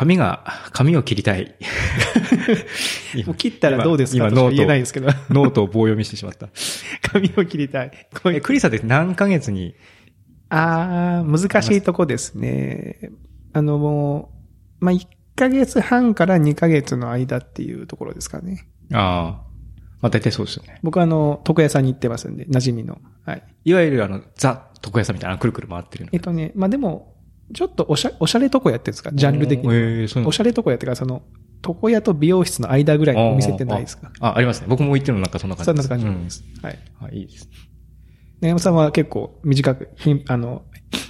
髪が、髪を切りたい。もう切ったらどうですか？今ノートと言えないんですけど。ノートを棒読みしてしまった。髪を切りたい。え、うクリさんって何ヶ月に、あー、難しいとこですね。あの、もう、まあ、1ヶ月半から2ヶ月の間っていうところですかね。ああ。まあ大体そうですよね。僕はあの、床屋さんに行ってますんで、馴染みの。はい。いわゆるあの、ザ、床屋さんみたいな、くるくる回ってるの。えっとね、まあ、でも、ちょっとおしゃ、おしゃれ床屋っていうんですか？ジャンル的に。ええそうおしゃれ床屋っていうか、その、床屋と美容室の間ぐらいのお店ってないですか？あ、ありますね。僕も行ってるのなんかそんな感じそんな感じです。はい。うん。あ、いいです。ね山さんは結構短く、ひん、あの、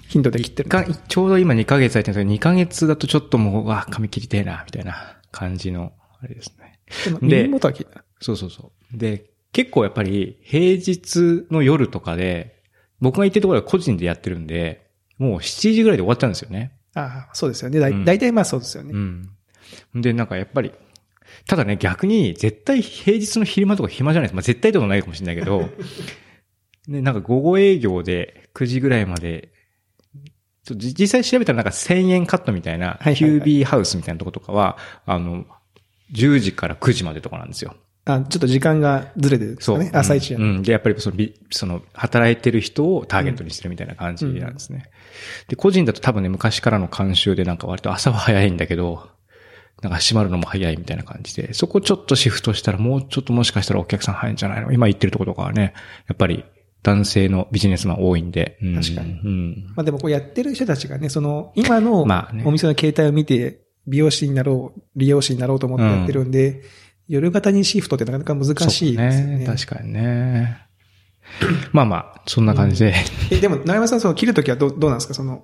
頻度で切ってるちょうど今2ヶ月空いてるんですけど、2ヶ月だとちょっともう、わ、髪切りてえな、みたいな感じの、あれですね。で耳元は切った。そうそうそう。で、結構やっぱり平日の夜とかで、僕が行ってるところは個人でやってるんで、もう7時ぐらいで終わっちゃうんですよね。ああ、そうですよね。だいうん大体まあそうですよね。うん。で、なんかやっぱり、ただね、逆に絶対平日の昼間とか暇じゃないです。まあ絶対でもないかもしれないけど、ね、なんか午後営業で9時ぐらいまで、ちょじ実際調べたらなんか1000円カットみたいな、はいはいはいキュービーハウスみたいなとことかは、あの、10時から9時までとかなんですよ。あ、ちょっと時間がずれてるんですかね？朝一や、うん。うんで、やっぱりそのビ、その、働いてる人をターゲットにしてるみたいな感じなんですね。で、個人だと多分ね、昔からの慣習でなんか割と朝は早いんだけど、なんか閉まるのも早いみたいな感じで、そこちょっとシフトしたらもうちょっともしかしたらお客さん早いんじゃないの？今言ってるところとかはね、やっぱり男性のビジネスマン多いんで。うん確かにうん。まあでもこうやってる人たちがね、その、今のお店の携帯を見て、美容師になろう、利用師になろうと思ってやってるんで、夜型にシフトってなかなか難しいですよね。そう確かにね。まあまあ、そんな感じで。え、でも、長山さん、その切るときはどう、どうなんですか？その、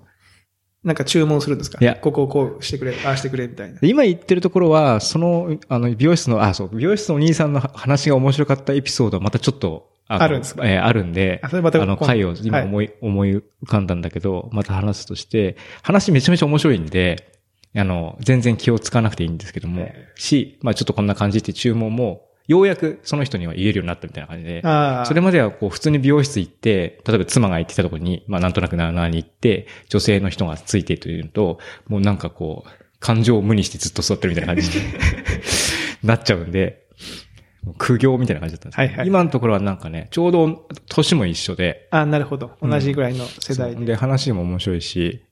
なんか注文するんですか？いやここをこうしてくれ、ああしてくれ、みたいな。今言ってるところは、その、あの、美容室の、あ、そう、美容室のお兄さんの話が面白かったエピソードはまたちょっと、のあるんですか？えーあるんで、あそれまたあの、回を今思い、思い浮かんだんだけど、また話すとして、話めちゃめちゃ面白いんで、あの、全然気をつかなくていいんですけども、えし、まあちょっとこんな感じって注文も、ようやくその人には言えるようになったみたいな感じで。それまではこう普通に美容室行って、例えば妻が行ってたところに、まあなんとなくななに行って、女性の人がついてというのと、もうなんかこう、感情を無にしてずっと座ってるみたいな感じに なっちゃうんで、苦行みたいな感じだったんですはいはい。今のところはなんかね、ちょうど年も一緒で、あなるほど。同じぐらいの世代で。そう。で、話も面白いし、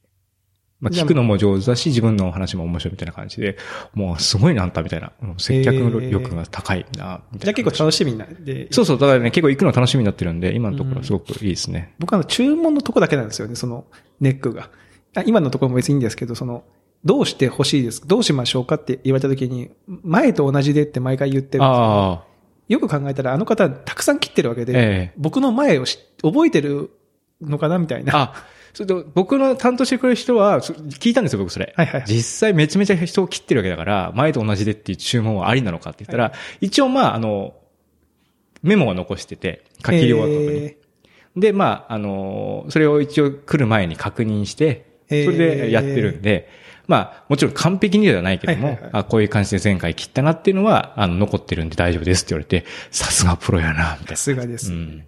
まあ、聞くのも上手だし、自分の話も面白いみたいな感じで、もうすごいなあんたみたいな、接客力が高いな、みたいな。じゃあ結構楽しみになって。そうそう、だからね、結構行くの楽しみになってるんで、今のところはすごくいいですね。僕はあの注文のとこだけなんですよね、そのネックが。あ今のところも別にいいんですけど、その、どうして欲しいですか？どうしましょうかって言われた時に、前と同じでって毎回言ってるんですよ。よく考えたらあの方たくさん切ってるわけで、ええ僕の前をし覚えてるのかなみたいな。あ、それで僕の担当してくれる人は、そ聞いたんですよ、僕それ。はいはいはい実際めちゃめちゃ人を切ってるわけだから、前と同じでっていう注文はありなのかって言ったら、一応まあ、あの、メモは残してて、書き終わった後に。えで、まあ、あの、それを一応来る前に確認して、そえーれでやってるんで、まあ、もちろん完璧にではないけども、はいはいはいあこういう感じで前回切ったなっていうのは、あの、残ってるんで大丈夫ですって言われて、さすがプロやな、みたいさすがでな。す。うん。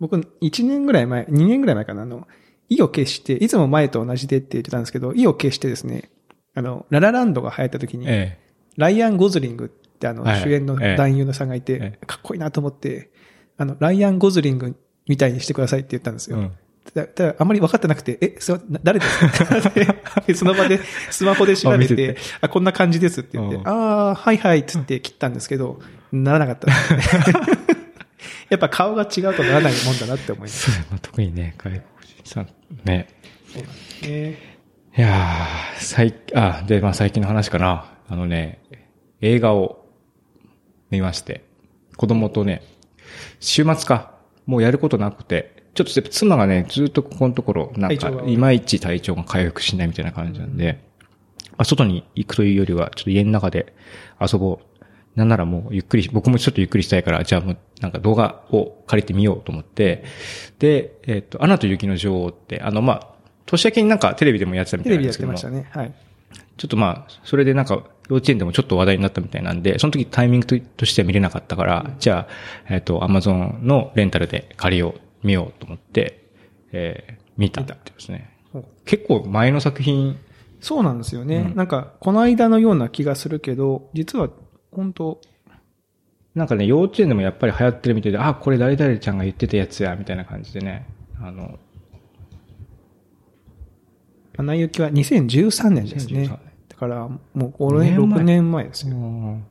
僕、1年ぐらい前、2年ぐらい前かな、あの、意を決して、いつも前と同じでって言ってたんですけど、意を決してですね、あの、ララランドが流行った時に、えライアン・ゴズリングってあの、はい主演のええ男優のさんがいて、えかっこいいなと思って、あの、ライアン・ゴズリングみたいにしてくださいって言ったんですよ。えうん。だだからあんまり分かってなくて、え、そ誰ですか？でその場でスマホで調べててて、あ、こんな感じですって言って、うんああ、はいはいっつって切ったんですけど、ならなかったね。やっぱ顔が違うとならないもんだなって思います。特にね、外国人さん、ね。えいやー、最、あ、で、まあ最近の話かな。あのね、映画を見まして、子供とね、週末か、もうやることなくて、ちょっと妻がね、ずっとここのところ、なんかいまいち体調が回復しないみたいな感じなんで、まあ、外に行くというよりは、ちょっと家の中で遊ぼう。なんならもうゆっくり、僕もちょっとゆっくりしたいから、じゃあもうなんか動画を借りてみようと思って、で、えっ、と、アナと雪の女王って、あの、まあ、年明けになんかテレビでもやってたみテレビやったいなんですけどもてましたね。はい。ちょっとまあ、それでなんか、幼稚園でもちょっと話題になったみたいなんで、その時タイミングととしては見れなかったから、じゃあ、えっ、と、アマゾンのレンタルで借りよう、見ようと思って、えー見たってですね。結構前の作品そうなんですよね。うんなんか、この間のような気がするけど、実は、本当なんかね、幼稚園でもやっぱり流行ってるみたいで、あ、これ誰々ちゃんが言ってたやつや、みたいな感じでね。あの、アナ雪は2013年です2013ね年。だから、もう5年、五年前6年前ですうよ。ん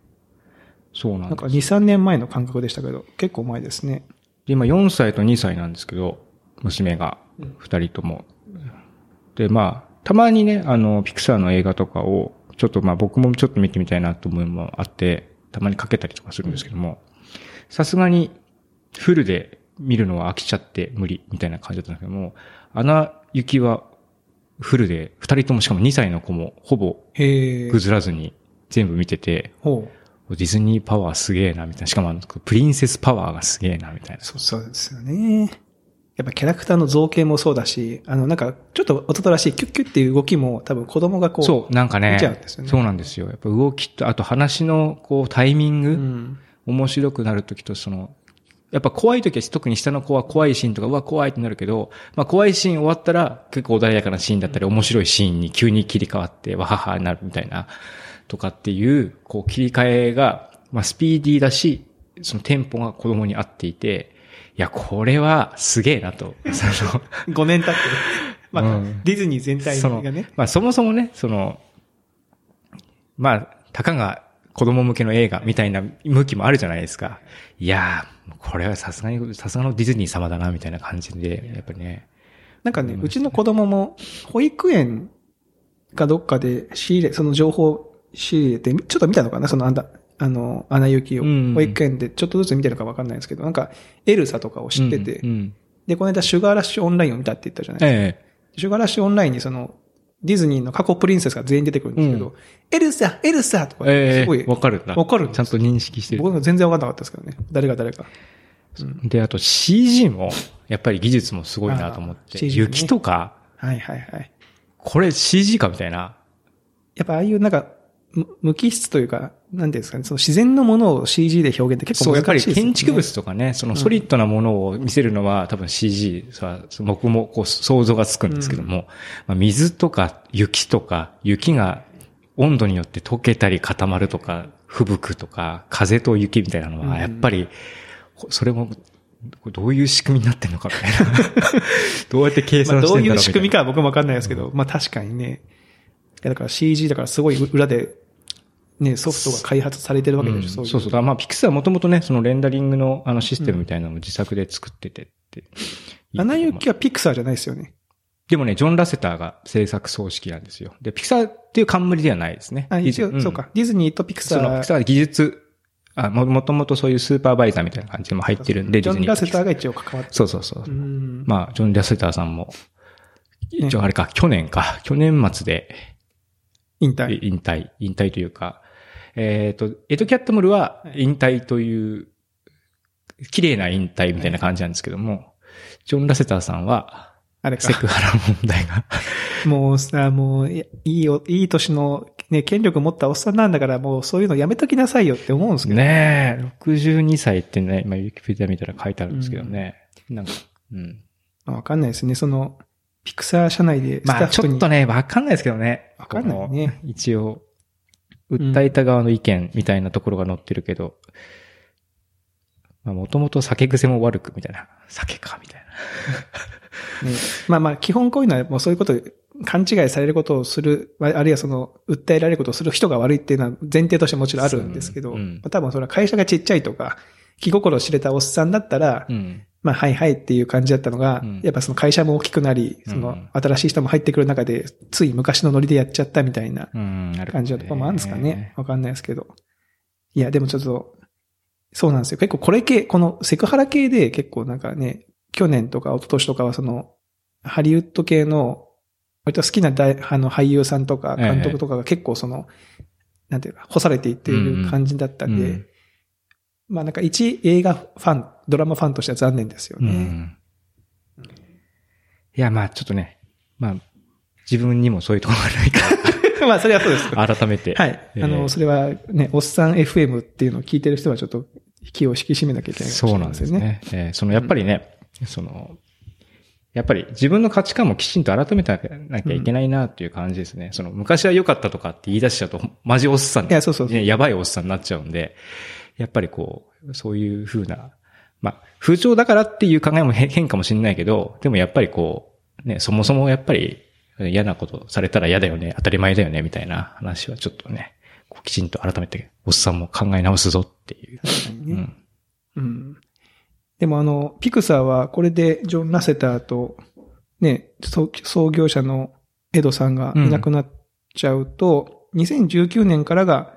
そうなんですなんか2、3年前の感覚でしたけど、結構前ですね。で今4歳と2歳なんですけど、娘が2人とも。で、まあ、たまにね、あの、ピクサーの映画とかを、ちょっとまあ僕もちょっと見てみたいなと思うのもあって、たまにかけたりとかするんですけども、さすがにフルで見るのは飽きちゃって無理みたいな感じだったんですけども、アナ雪はフルで2人ともしかも2歳の子もほぼぐ。ずらずに全部見てて。ディズニーパワーすげえな、みたいな。しかもあの、プリンセスパワーがすげえな、みたいな。そう、そうですよね。やっぱキャラクターの造形もそうだし、あの、なんか、ちょっと男らしいキュッキュッっていう動きも多分子供がこう。そう、なんかね見ちゃうんですよねそうなんですよ。やっぱ動きと、あと話のこうタイミング、うん。面白くなるときと、その、やっぱ怖いときは特に下の子は怖いシーンとか、うわ、怖いってなるけど、まあ怖いシーン終わったら結構穏やかなシーンだったり、面白いシーンに急に切り替わって、わははになるみたいな、とかっていう、こう切り替えが、まあスピーディーだし、そのテンポが子供に合っていて、いや、これはすげえなと。その5年経ってる。まあ、うんディズニー全体そのがね。まあそもそもね、その、まあ、たかが子供向けの映画みたいな向きもあるじゃないですか。いやー、これはさすがに、さすがのディズニー様だな、みたいな感じで、やっぱりね。なんかね、うちの子供も、保育園かどっかで仕入れ、その情報仕入れて、ちょっと見たのかなそのあんだ、あの、アナ雪をうん。保育園でちょっとずつ見てるかわかんないですけど、なんか、エルサとかを知ってて、うんうんで、この間、シュガーラッシュオンラインを見たって言ったじゃないですか。えシュガーラッシュオンラインにその、ディズニーの過去プリンセスが全員出てくるんですけど、エルサエルサとか、ええすごいえ、わかる。わかるちゃんと認識してる。僕も全然わかんなかったですけどね。誰が誰か。で、あと CG も、やっぱり技術もすごいなと思って。雪とか、はいはいはい。これ CG かみたいな。やっぱああいうなんか、む無機質というか、なんていうんですかね、その自然のものを CG で表現って結そう、やっぱり構難しいですよね。建築物とかね、そのソリッドなものを見せるのは多分 CG さ、僕もこう想像がつくんですけども、まあ、水とか雪とか、雪が温度によって溶けたり固まるとか、吹雪とか、風と雪みたいなのは、やっぱり、それも、どういう仕組みになってんのかみたいな。どうやって計算してんだろうみたいな。いう仕組みかは僕もわかんないですけど、まあ確かにね。だから CG だからすごい裏で、ね、ソフトが開発されてるわけでしょ、うんそう。そうまあ、ピクサーはもともとね、そのレンダリングのあのシステムみたいなのを自作で作っててって。アナ雪はピクサーじゃないですよね。でもね、ジョン・ラセターが制作総指揮なんですよ。で、ピクサーっていう冠ではないですね。あ、一応、んそうか。ディズニーとピクサその、ピクー。サーは技術、あも、もともとそういうスーパーバイザーみたいな感じでも入ってるんで、ジョン・ラセターが一応関わってそうそうそう。うん。まあ、ジョン・ラセターさんも、一応あれか、去年か、去年末で引退。引退、引退というか、えっ、と、エド・キャットムルは引退という、綺麗な引退みたいな感じなんですけども、ジョン・ラセターさんは、あれか。セクハラ問題が。もうさ、もう、いいよ、いい年の、ね、権力持ったおっさんなんだから、もうそういうのやめときなさいよって思うんですけど。ねえ、62歳ってね、今、ウィキペディア見たら書いてあるんですけどね。なんか、うん。まあわかんないですね。その、ピクサー社内でまあ。ちょっとね、わかんないですけどね。わかんないね一応、訴えた側の意見みたいなところが載ってるけど、まあ、もともと酒癖も悪くみたいな。酒か、みたいな。ねまあまあ、基本こういうのはもうそういうこと、勘違いされることをする、ああるいはその、訴えられることをする人が悪いっていうのは前提としてもちろんあるんですけど、そううんまあ多分それは会社がちっちゃいとか、気心を知れたおっさんだったら、うん。まあ、はいはいっていう感じだったのが、うんやっぱその会社も大きくなり、うんその新しい人も入ってくる中で、つい昔のノリでやっちゃったみたいな感じのところもあるんですかね。わかんないですけど。いや、でもちょっと、そうなんですよ。結構これ系、このセクハラ系で結構なんかね、去年とか一昨年とかはその、ハリウッド系の、割と好きな大あの俳優さんとか監督とかが結構その、なんていうか、干されていっている感じだったんで、うんまあなんか一映画ファン、ドラマファンとしては残念ですようね。ん。いや、まあ、ちょっとね、まあ、自分にもそういうところがないか まあそれはそうです。ら、改めて。はい。えーあの、それはね、おっさん FM っていうのを聞いてる人はちょっと気を引き締めなきゃいけないかもしれそうなん。ですね。えーその、やっぱりね、その、やっぱり自分の価値観もきちんと改めてなきゃいけないなっていう感じですね。うん、その昔は良かったとかって言い出しちゃうと、マジおっさん。いや、そうそうね、やばいおっさんになっちゃうんで、やっぱりこう、そういう風な、まあ、風潮だからっていう考えも変かもしれないけど、でもやっぱりこう、ね、そもそもやっぱり嫌なことされたら嫌だよね、当たり前だよね、みたいな話はちょっとね、きちんと改めておっさんも考え直すぞっていう。確かにね。うん。うん。でもあの、ピクサーはこれでジョン・ラセターと、ね、創業者のエドさんがいなくなっちゃうと、うん、2019年からが、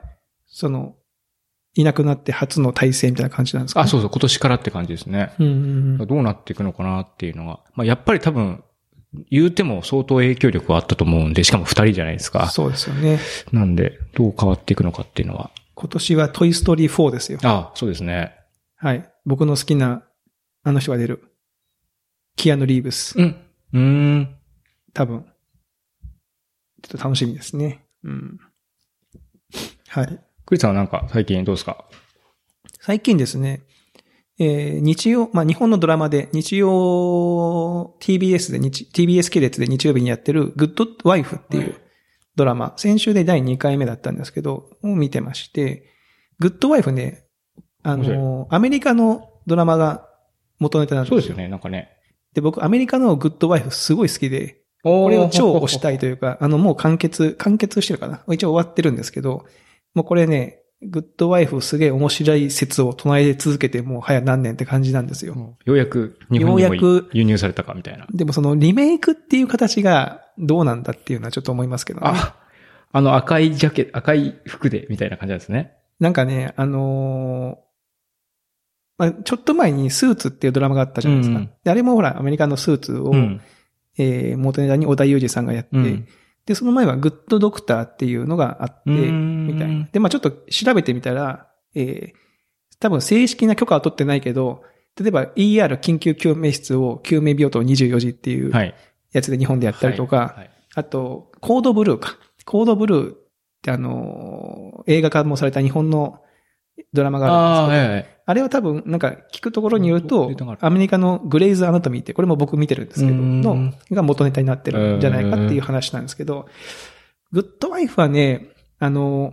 その、いなくなって初の体制みたいな感じなんですか、ね、あ、そうそう、今年からって感じですね。うんうんうん、どうなっていくのかなっていうのが。まあ、やっぱり多分、言うても相当影響力はあったと思うんで、しかも二人じゃないですか。そうですよね。なんで、どう変わっていくのかっていうのは。今年はトイストーリー4ですよ。ああ、そうですね。はい。僕の好きな、あの人が出る。キアヌ・リーブス。うん。うん。多分。ちょっと楽しみですね。うん。はい。クリさんはなんか最近どうですか？最近ですね、えー、日曜、まあ、日本のドラマで、日曜 TBS で日、TBS 系列で日曜日にやってるグッドワイフっていうドラマ、先週で第2回目だったんですけど、を見てまして、グッドワイフね、あの、アメリカのドラマが元ネタなんですよ。そうですよね、なんかね。で、僕、アメリカのグッドワイフすごい好きで、これを超推したいというか、あの、もう完結、完結してるかな。一応終わってるんですけど、もうこれね、グッドワイフすげえ面白い説を唱え続けてもう早何年って感じなんですよ。ようやく日本にも輸入されたかみたいな。でもそのリメイクっていう形がどうなんだっていうのはちょっと思いますけどね。あ、あの赤いジャケ、赤い服でみたいな感じなんですね。なんかね、あのー、まあ、ちょっと前にスーツっていうドラマがあったじゃないですか。うん、であれもほら、アメリカのスーツを、うん、えー、元ネタに小田裕二さんがやって、うんで、その前はグッドドクターっていうのがあって、みたいな。で、まあちょっと調べてみたら、えー、多分正式な許可は取ってないけど、例えば ER 緊急救命室を救命病棟24時っていうやつで日本でやったりとか、はいはいはい、あと、コードブルーか。コードブルーってあの、映画化もされた日本のドラマがあるんですけど、あはいはい、あれは多分、なんか聞くところによると、アメリカのグレイズ・アナトミーって、これも僕見てるんですけど、の、が元ネタになってるんじゃないかっていう話なんですけど、グッドワイフはね、あの、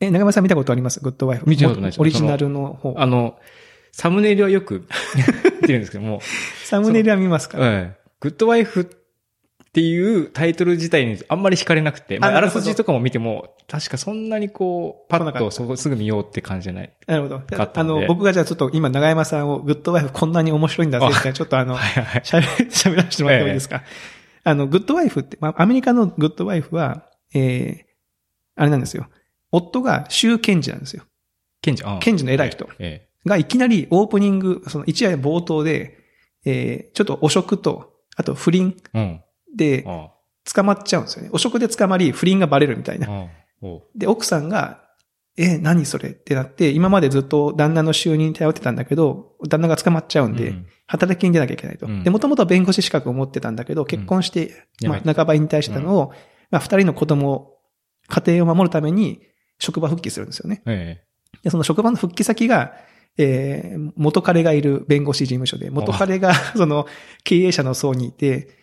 え、長山さん見たことあります？グッドワイフ。見たことないですオリジナルの方。あの、サムネイルはよく 見てるんですけども。サムネイルは見ますか？はい。グッドワイフっていうタイトル自体にあんまり惹かれなくて、まあ、あらすじとかも見ても、確かそんなにこう、パッとそすぐ見ようって感じじゃない。なるほど。あの、僕がじゃあちょっと今長山さんをグッドワイフこんなに面白いんだぜって、ちょっとあの、喋、喋らせてもらってもいいですか？あの、グッドワイフって、まあ、アメリカのグッドワイフは、ええー、あれなんですよ。夫が州検事なんですよ。検事検事の偉い人。がいきなりオープニング、その一夜冒頭で、えー、ちょっと汚職と、あと不倫。うんで、捕まっちゃうんですよね。汚職で捕まり、不倫がバレるみたいな。で、奥さんが、え、何それってなって、今までずっと旦那の収入に頼ってたんだけど、旦那が捕まっちゃうんで、働きに出なきゃいけないと。で、もともと弁護士資格を持ってたんだけど、結婚して、まあ、半ば引退したのを、まあ、二人の子供、家庭を守るために、職場復帰するんですよね。で、その職場の復帰先が、えー、元彼がいる弁護士事務所で、元彼が、その、経営者の層にいて、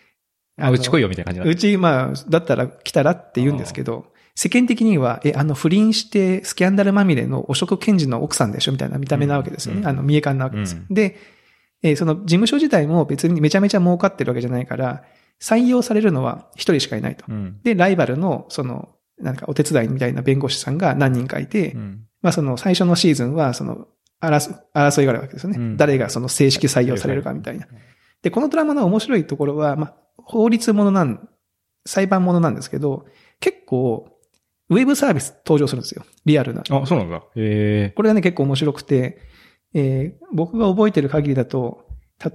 あ、うち来いよみたいな感じうち、まあ、だったら来たらって言うんですけど、世間的には、え、あの不倫してスキャンダルまみれの汚職検事の奥さんでしょみたいな見た目なわけですよね。うん、あの、見え感なわけです。うん、で、えー、その事務所自体も別にめちゃめちゃ儲かってるわけじゃないから、採用されるのは一人しかいないと。うん、で、ライバルの、その、なんかお手伝いみたいな弁護士さんが何人かいて、まあその最初のシーズンは、その、争争いがあるわけですよね。誰がその正式採用されるかみたいな。で、このドラマの面白いところは、まあ、法律ものなん、裁判ものなんですけど、結構、ウェブサービス登場するんですよ。リアルな。あ、そうなんだ。へこれがね、結構面白くて、えー、僕が覚えてる限りだと、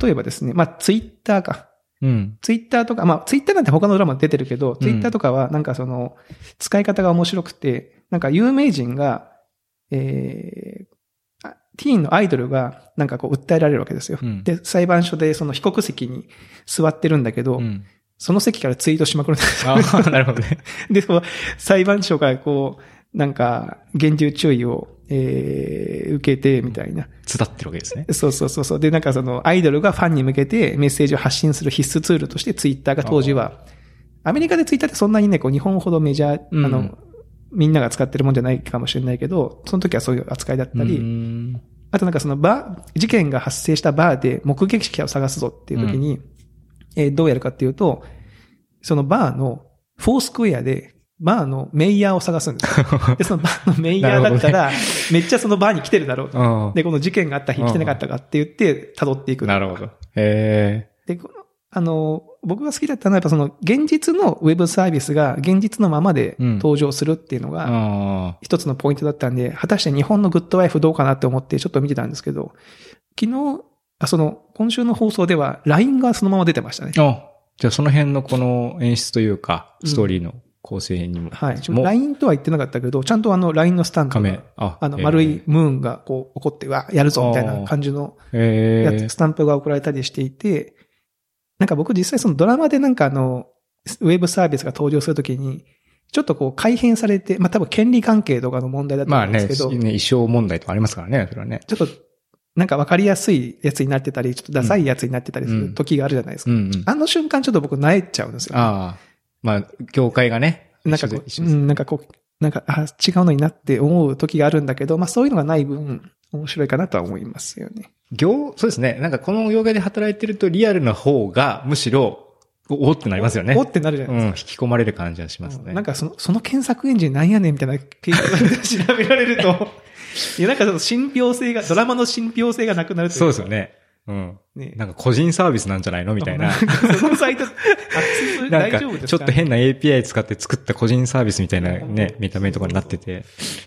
例えばですね、まあ、ツイッターか。うん。ツイッターとか、まあ、ツイッターなんて他のドラマ出てるけど、ツイッターとかはなんかその、使い方が面白くて、なんか有名人が、えー、ティーンのアイドルがなんかこう訴えられるわけですよ。うん、で、裁判所でその被告席に座ってるんだけど、うん、その席からツイートしまくるんですよ。ああ、なるほどね。で、裁判所がこう、なんか、厳重注意を、えー、受けて、みたいな。伝ってるわけですね。そうそうそうそう。で、なんかその、アイドルがファンに向けてメッセージを発信する必須ツールとしてツイッターが当時は、アメリカでツイッターってそんなにね、こう、日本ほどメジャー、うんあの、みんなが使ってるもんじゃないかもしれないけど、その時はそういう扱いだったり、うんあとなんかそのバー、事件が発生したバーで目撃者を探すぞっていう時に、えーどうやるかっていうと、そのバーのフォースクエアで、バーのメイヤーを探すんですよ。で、そのバーのメイヤーだったら、めっちゃそのバーに来てるだろうと。あで、この事件があった日来てなかったかって言って、辿っていく。なるほど。へで、このあの、僕が好きだったのはやっぱその現実のウェブサービスが現実のままでうん登場するっていうのえ。が、あ一つのポイントだったんで、果たして日本のグッドワイフどうかなって思ってちょっと見てたんですけど、昨日、あその、今週の放送では LINE がそのまま出てましたね。あ。あ、じゃあその辺のこの演出というか、うんストーリーの構成にも。はい。もう LINE とは言ってなかったけど、ちゃんとあの LINE のスタンプ仮面が、。あ、あの、丸い。ムーンがこう起こって、わ、やるぞみたいな感じのスタンプが送られたりしていて、なんか僕実際そのドラマでなんかあの、ウェブサービスが登場するときに、ちょっとこう改変されて、まあ多分権利関係とかの問題だとまあね、思うんですけど、ね、衣装問題とかありますからね、それはね。ちょっとなんかわかりやすいやつになってたり、ちょっとダサいやつになってたりする時があるじゃないですか。うんうん。あの瞬間ちょっと僕萎えちゃうんですよ、ああ。まあ、業界がね。なんかこう、うん、なんかこう、なんか、あ、違うのになって思う時があるんだけど、まあそういうのがない分、面白いかなとは思いますよね。業、そうですね。なんかこの業界で働いてるとリアルな方が、むしろ、おおってなりますよね。おってなるじゃないうん、ですか。引き込まれる感じはしますね。なんかその、その検索エンジンなんやねんみたいなページで調べられると、いやなんかその信憑性が、ドラマの信憑性がなくなるというかそうですよ。ね。うん。ねなんか個人サービスなんじゃないのみたいな。そのサイト、大丈夫ですかちょっと変な API 使って作った個人サービスみたいなね、見た目とかになってて、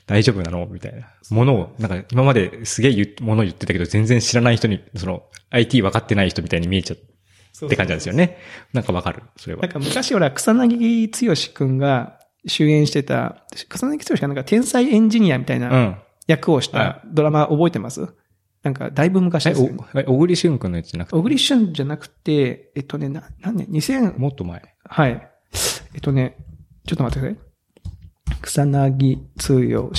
大丈夫なのみたいな。ものを、なんか今まですげえ言うもの言ってたけど、全然知らない人に、その、IT 分かってない人みたいに見えちゃうって感じなんですよね。なんかわかる、それはなん。か昔ほら、草薙剛くんが主演してた、草薙剛がなんか天才エンジニアみたいうなん役をしはたドラマ覚えてます？なんかだいぶ昔え、ですよ、ね。お、え小栗旬くんのやつじゃなくて？小栗旬じゃなくて、えっとね、な、何年 ?2000、もっと前。はい。えっとね、ちょっと待ってください。草薙剛。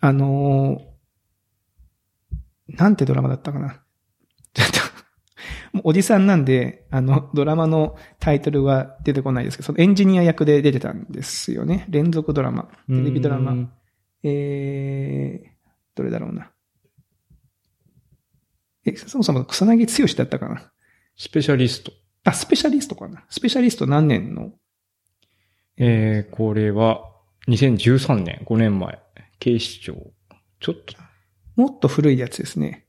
あのーなんてドラマだったかな？ちょっと、もうおじさんなんで、あの、ドラマのタイトルは出てこないですけど、そのエンジニア役で出てたんですよね。連続ドラマ。テレビドラマ。うんえー、どれだろうな。え、そもそも草薙剛だったかな？スペシャリスト。あ、スペシャリストかな？スペシャリスト何年の？えー、これは、2013年、5年前。警視庁。ちょっと、もっと古いやつですね。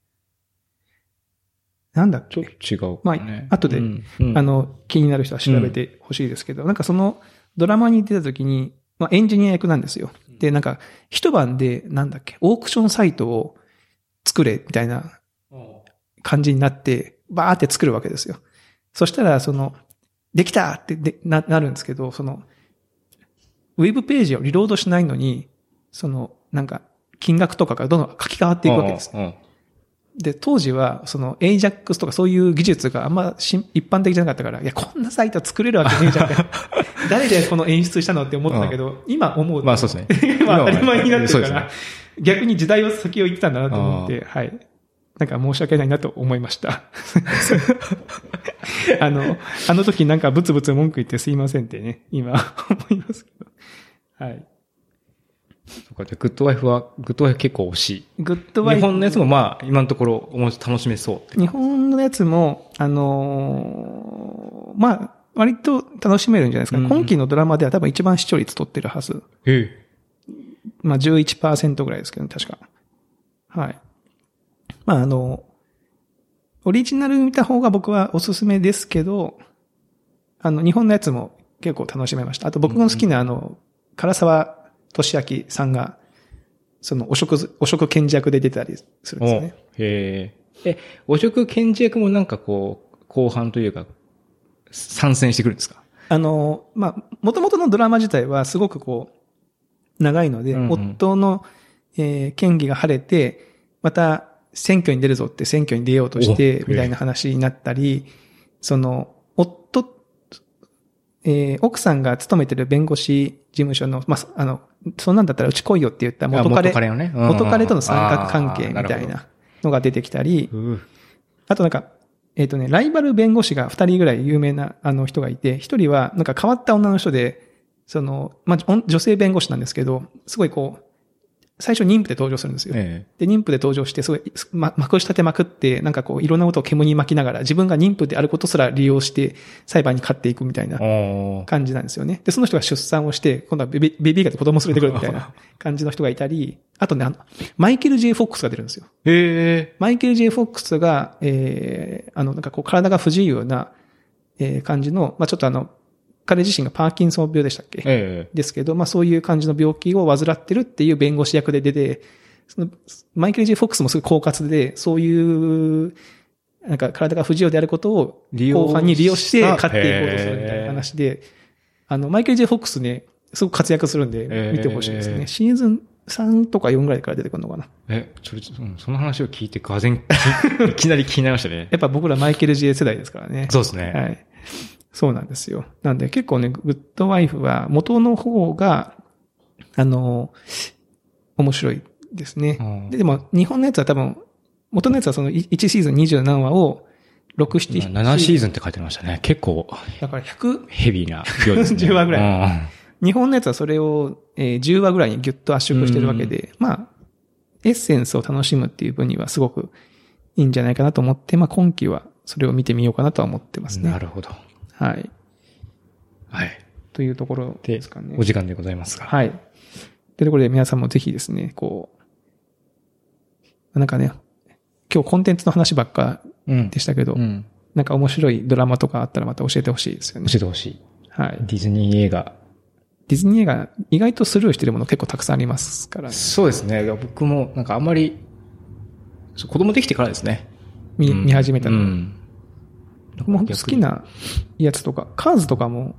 なんだっちょっけと違う、ね。まあ後でうんうんあの、気になる人は調べてほしいですけど、なんかそのドラマに出た時に、まあエンジニア役なんですよ。で、なんか一晩で、なんだっけ、オークションサイトを作れ、みたいな感じになって、バーって作るわけですよ。そしたら、その、できたってでななるんですけど、その、ウェブページをリロードしないのに、その、なんか、金額とかがどんどん書き換わっていくわけです。で、当時は、その、AJAX とかそういう技術があんまし一般的じゃなかったから、いや、こんなサイト作れるわけねえじゃん。誰でこの演出したのって思ったけど、今思うと。まあそうですね。まあ当たり前になってるから、ね。逆に時代を先を言ってたんだなと思って、はい。なんか申し訳ないなと思いました。あの、あの時なんかブツブツ文句言ってすいませんってね、今思いますけど。はい。そうか、じゃあグッドワイフは、グッドワイフ結構惜しい。グッドワイフ日本のやつもまあ、今のところ、おもし楽しめそう。日本のやつも、あのーまあ、割と楽しめるんじゃないですか。うん今期のドラマでは多分一番視聴率取ってるはず。えまあ11%ぐらいですけど、確か。はい。まああの、オリジナル見た方が僕はおすすめですけど、あの、日本のやつも結構楽しめました。あと僕の好きなあの、唐沢俊明さんが、その、汚職、汚職検事役で出てたりするんおですね。へえ。え、汚職検事役もなんかこう、後半というか、参戦してくるんですか？あの、まあ、元々のドラマ自体はすごくこう、長いので、うんうん夫の、えー権利が晴れて、また選挙に出るぞって選挙に出ようとしてお、みたいな話になったり、その、夫えー奥さんが勤めてる弁護士事務所の、まあ、あの、そんなんだったらうち来いよって言った元彼、元彼のね。うん元彼との三角関係みたい。なのが出てきたり、あとなんか、えっ、とね、ライバル弁護士が二人ぐらい有名なあの人がいて、一人はなんか変わった女の人で、その、まあ、女性弁護士なんですけど、すごいこう、最初妊婦で登場するんですよ。えで、妊婦で登場して、すごい、ま、まくし立てまくって、なんかこう、いろんなことを煙に巻きながら、自分が妊婦であることすら利用して、裁判に勝っていくみたいな感じなんですよね。で、その人が出産をして、今度はベビベビーが子供連れてくるみたいな感じの人がいたり、あとね、あの、マイケル・ J・ フォックスが出るんですよ。へえ。マイケル・ J・ フォックスが、えー、あの、なんかこう、体が不自由な、えー、感じの、まあちょっとあの、彼自身がパーキンソン病でしたっけ？ええ。ですけど、まあそういう感じの病気を患ってるっていう弁護士役で出て、そのマイケル・ J・ フォックスもすごい狡猾で、そういう、なんか体が不自由であることを後半に利用して勝っていこうとするみたいな話で、あの、マイケル・ J・ フォックスね、すごく活躍するんで見てほしいですね。シーズン3とか4ぐらいから出てくるのかな？え、それ、うんその話を聞いて、がぜ いきなり気になりましたね。やっぱ僕らマイケル・ J 世代ですからね。そうですね。はい。そうなんですよ。なんで結構ね、グッドワイフは元の方が、あの、面白いですね。うんででも、日本のやつは多分、元のやつはその1シーズン20何話を6、7、7シーズンって書いてましたね。結構だから100、ヘビーな量ですね。10話ぐらいい。日本のやつはそれを、えー10話ぐらいにギュッと圧縮してるわけで、まあ、エッセンスを楽しむっていう分にはすごくいいんじゃないかなと思って、まあ今期はそれを見てみようかなとは思ってますね。なるほど。はい。はい。というところでですかね。お時間でございますが。はい。というところで皆さんもぜひですね、こう、なんかね、今日コンテンツの話ばっかうん。でしたけど、うん。なんか面白いドラマとかあったらまた教えてほしいですよね教。えてほしい。はい。ディズニー映画。ディズニー映画、意外とスルーしてるもの結構たくさんありますから、ね、そうですね。僕も、なんかあんまり、子供できてからですね。見うん見始めたの。うん。僕も好きなやつとか、カーズとかも、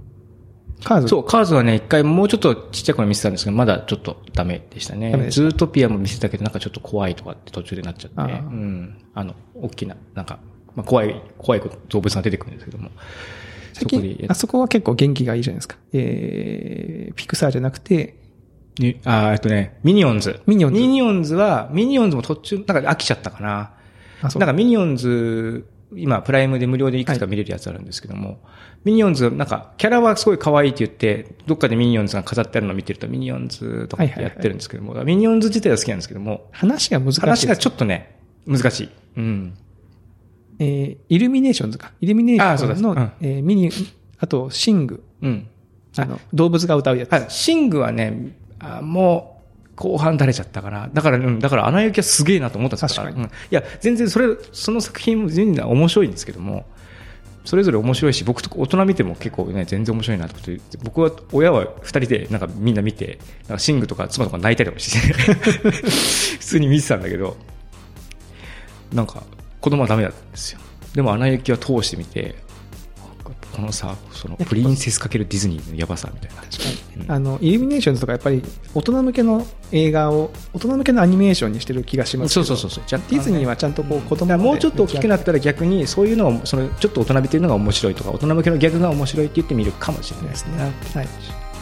カーズ？そう、カーズはね、一回もうちょっとちっちゃい頃見せたんですけど、まだちょっとダメでしたね。ズートピアも見せたけど、なんかちょっと怖いとかって途中でなっちゃって、うん。あの、大きな、なんか、まあ、怖い、怖い動物が出てくるんですけども。最そこで近、あそこは結構元気がいいじゃないですか。えー、ピクサーじゃなくて、にあーえっとね、ミニオンズ。ミニオンズミニオンズは、ミニオンズも途中、なんか飽きちゃったかな。あ、そうなんかミニオンズ、今、プライムで無料でいくつか見れるやつあるんですけども、ミニオンズ、なんか、キャラはすごい可愛いって言って、どっかでミニオンズが飾ってあるのを見てると、ミニオンズとかやってるんですけども、ミニオンズ自体は好きなんですけども、話が難しいです。話がちょっとね、難しい。うん。えー、イルミネーションズか。イルミネーションの、あそうですえーミニ、あと、シング。うん。あの、動物が歌うやつ。はい、シングはね、あもう、後半垂れちゃったかな。だから、うん、だから、アナ雪はすげえなと思ったんです確かにうんいや、全然それ、その作品も全然面白いんですけども、それぞれ面白いし、僕とか大人見ても結構ね、全然面白いなって、僕は、親は二人で、なんかみんな見て、なんかシングとか妻とか泣いたりとかして、普通に見てたんだけど、なんか、子供はダメだったんですよ。でも、穴行きは通してみて、このさ、その、プリンセスかけるディズニーのやばさみたいな。うんあの、イルミネーションズとかやっぱり、大人向けの映画を、大人向けのアニメーションにしてる気がします。そうそうそうそう。ディズニーはちゃんとこう、子供だからもうちょっと大きくなっったら逆にそういうのをそのちょっと大人びてるのが面白いとか大人向けのギャグが面白いって言ってみるかもしれないですね。はい。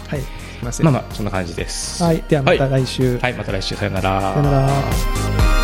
はい。ません。まあまあそんな感じです。はい。ではまた来週。はい、また来週さよなら。さよなら。